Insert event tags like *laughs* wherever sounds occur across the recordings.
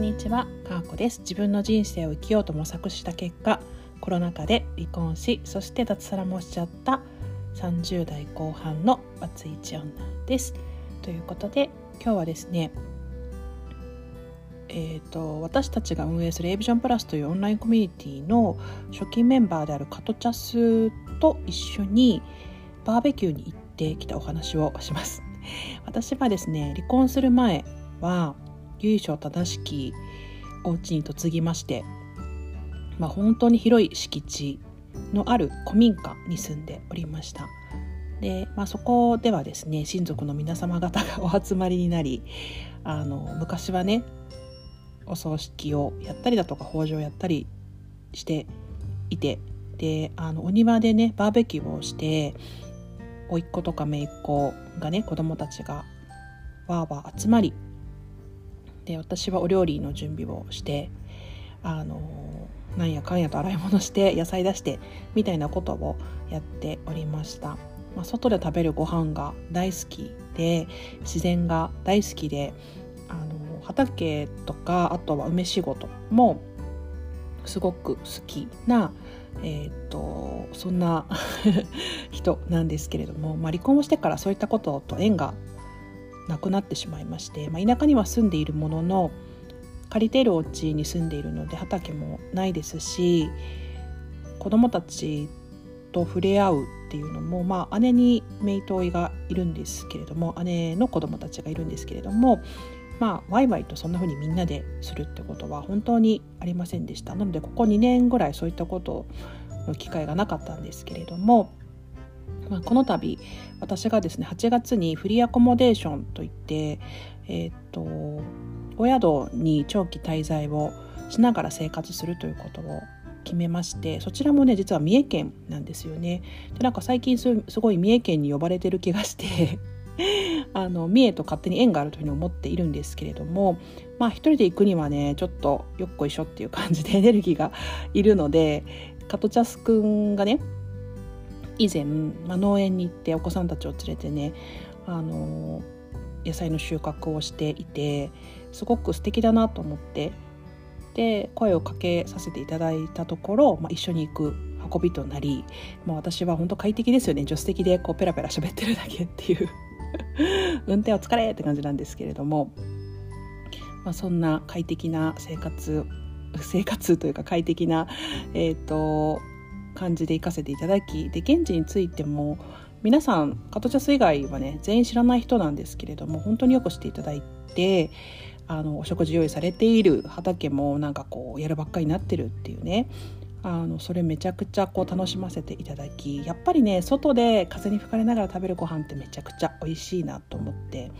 んにちは、かーこです。自分の人生を生きようと模索した結果コロナ禍で離婚しそして脱サラもしちゃった30代後半のバツイチ女です。ということで今日はですねえーと、私たちが運営する a ビジョンプラスというオンラインコミュニティの初期メンバーであるカトチャスと一緒にバーベキューに行ってきたお話をします。私はですね離婚する前は由緒正しきお家に嫁ぎまして、まあ、本当に広い敷地のある古民家に住んでおりました。で、まあ、そこではですね親族の皆様方がお集まりになりあの昔はねお葬式をやったりだとか法事をやったりしていてであのお庭でねバーベキューをして甥っ子とか姪っ子がね子供たちがわーわー集まりで私はお料理の準備をしてあのなんやかんやと洗い物して野菜出してみたいなことをやっておりました、まあ、外で食べるご飯が大好きで自然が大好きであの畑とかあとは梅仕事もすごく好きなえーと、そんな *laughs* 人なんですけれども、まあ、離婚をしてからそういったことと縁がなくなってしまいまして、まあ、田舎には住んでいるものの借りているお家に住んでいるので畑もないですし子供たちと触れ合うっていうのも、まあ、姉に姪といがいるんですけれども姉の子供たちがいるんですけれどもまあワイワイとそんな風にみんなでするってことは本当にありませんでした。なのでここ2年ぐらいそういったことの機会がなかったんですけれどもまあ、この度私がですね8月にフリーアコモデーションといってえっ、とお宿に長期滞在をしながら生活するということを決めましてそちらもね実は三重県なんですよね。でなんか最近すごい三重県に呼ばれてる気がして *laughs* あの三重と勝手に縁があるというふうに思っているんですけれどもまあ一人で行くにはねちょっとよっこいしょっていう感じでエネルギーがいるのでカトチャスくんがね以前、まあ、農園に行ってお子さんたちを連れてねあの野菜の収穫をしていてすごく素敵だなと思ってで声をかけさせていただいたところ、まあ、一緒に行く運びとなりもう私は本当快適ですよね。助手席でこうペラペラ喋ってるだけっていう。*laughs* 運転お疲れって感じなんですけれども、まあ、そんな快適な生活生活というか快適な、えーと感じで行かせていただきで現地についても皆さんカトチャス以外はね全員知らない人なんですけれども本当によくしていただいてあのお食事用意されている畑もなんかこうやるばっかりになってるっていうねあのそれめちゃくちゃこう楽しませていただきやっぱりね外で風に吹かれながら食べるご飯ってめちゃくちゃ美味しいなと思って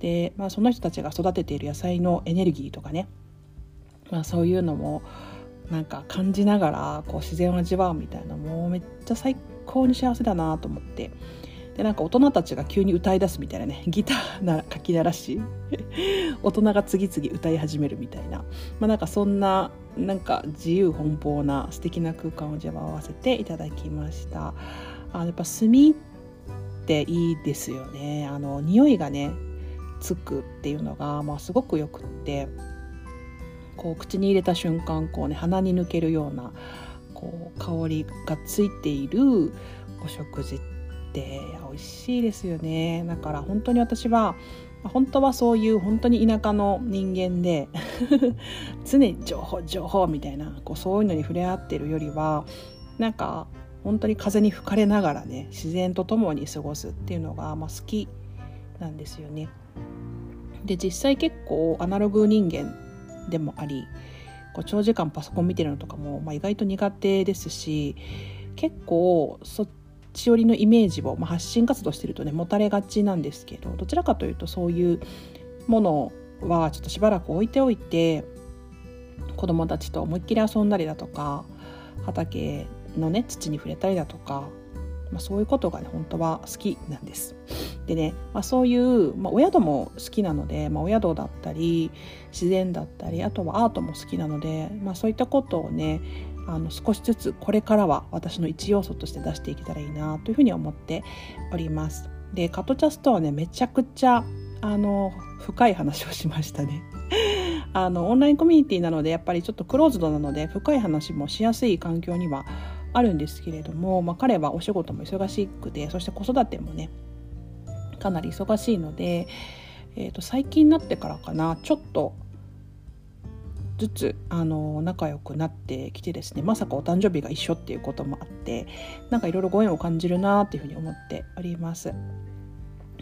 で、まあ、その人たちが育てている野菜のエネルギーとかね、まあ、そういうのもなんか感じながらこう自然を味わうみたいなもうめっちゃ最高に幸せだなと思って。でなんか大人たちが急に歌い出すみたいなね *laughs* ギターな書き鳴らし。*laughs* 大人が次々歌い始めるみたいな、まあ、なんかそんななんか自由奔放な素敵な空間を味わわせていただきました。あやっぱ炭っていいですよね。あの匂いがねつくっていうのが、まあ、すごくよくって。こう口に入れた瞬間こうね鼻に抜けるようなこう香りがついているお食事って美味しいですよねだから本当に私は本当はそういう本当に田舎の人間で *laughs* 常に情報情報みたいなこうそういうのに触れ合ってるよりはなんか本当に風に吹かれながらね自然と共に過ごすっていうのが、まあ、好きなんですよね。で実際結構アナログ人間でもありこう長時間パソコン見てるのとかも、まあ、意外と苦手ですし結構そっち寄りのイメージを、まあ、発信活動してるとね持たれがちなんですけどどちらかというとそういうものはちょっとしばらく置いておいて子供たちと思いっきり遊んだりだとか畑のね土に触れたりだとかまあ、そういうことがね本当は好きなんです。でね、まあ、そういう、まあ、お宿も好きなので、まあ、お宿だったり自然だったりあとはアートも好きなので、まあ、そういったことをねあの少しずつこれからは私の一要素として出していけたらいいなというふうに思っております。でカトチャスとはねめちゃくちゃあの深い話をしましたね。あのオンラインコミュニティなのでやっぱりちょっとクローズドなので深い話もしやすい環境にはあるんですけれども、まあ、彼はお仕事も忙しくてそして子育てもねかなり忙しいので、えー、と最近になってからかなちょっとずつあの仲良くなってきてですねまさかお誕生日が一緒っていうこともあってなんかいろいろご縁を感じるなっていうふうに思っております。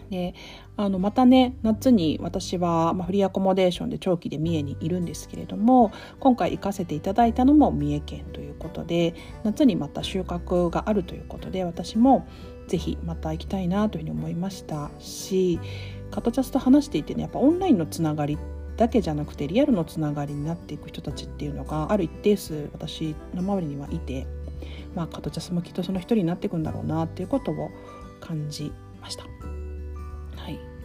であのまたね夏に私は、ま、フリーアコモデーションで長期で三重にいるんですけれども今回行かせていただいたのも三重県ということで夏にまた収穫があるということで私もぜひまた行きたいなというふうに思いましたしカトチャスと話していてねやっぱオンラインのつながりだけじゃなくてリアルのつながりになっていく人たちっていうのがある一定数私の周りにはいて、まあ、カトチャスもきっとその一人になっていくんだろうなっていうことを感じました。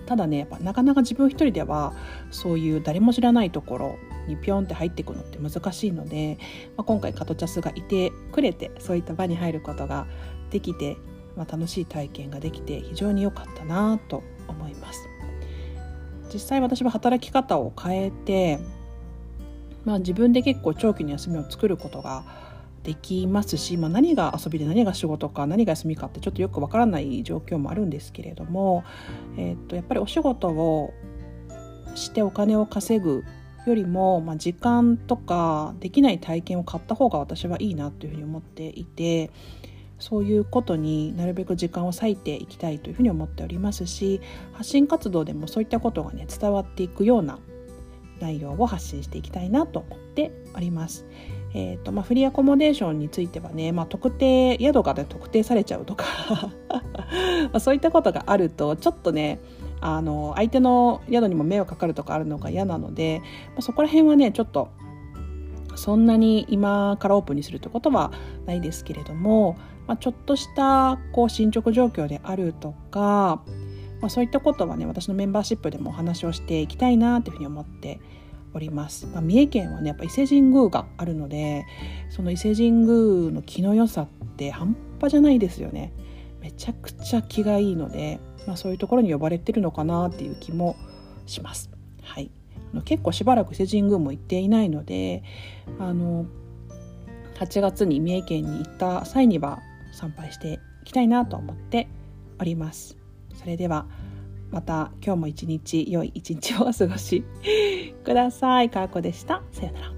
ただねやっぱなかなか自分一人ではそういう誰も知らないところにピョンって入っていくのって難しいので、まあ、今回カトチャスがいてくれてそういった場に入ることができて、まあ、楽しい体験ができて非常に良かったなと思います。実際私は働き方を変えて、まあ、自分で結構長期の休みを作ることができますし、まあ、何が遊びで何が仕事か何が休みかってちょっとよくわからない状況もあるんですけれども、えー、っとやっぱりお仕事をしてお金を稼ぐよりも、まあ、時間とかできない体験を買った方が私はいいなというふうに思っていてそういうことになるべく時間を割いていきたいというふうに思っておりますし発信活動でもそういったことがね伝わっていくような内容を発信していきたいなと思っております。えーとまあ、フリーアコモデーションについてはね、まあ、特定宿が、ね、特定されちゃうとか *laughs* まそういったことがあるとちょっとねあの相手の宿にも迷惑かかるとかあるのが嫌なので、まあ、そこら辺はねちょっとそんなに今からオープンにするってことはないですけれども、まあ、ちょっとしたこう進捗状況であるとか、まあ、そういったことはね私のメンバーシップでもお話をしていきたいなというふうに思っております、まあ、三重県はねやっぱ伊勢神宮があるのでその伊勢神宮の気の良さって半端じゃないですよね。めちゃくちゃ気がいいので、まあ、そういうところに呼ばれてるのかなっていう気もします。はい。結構しばらく伊勢神宮も行っていないのであの8月に三重県に行った際には参拝していきたいなと思っております。それではまた今日も一日良い一日をお過ごしください。かーこでした。さよなら。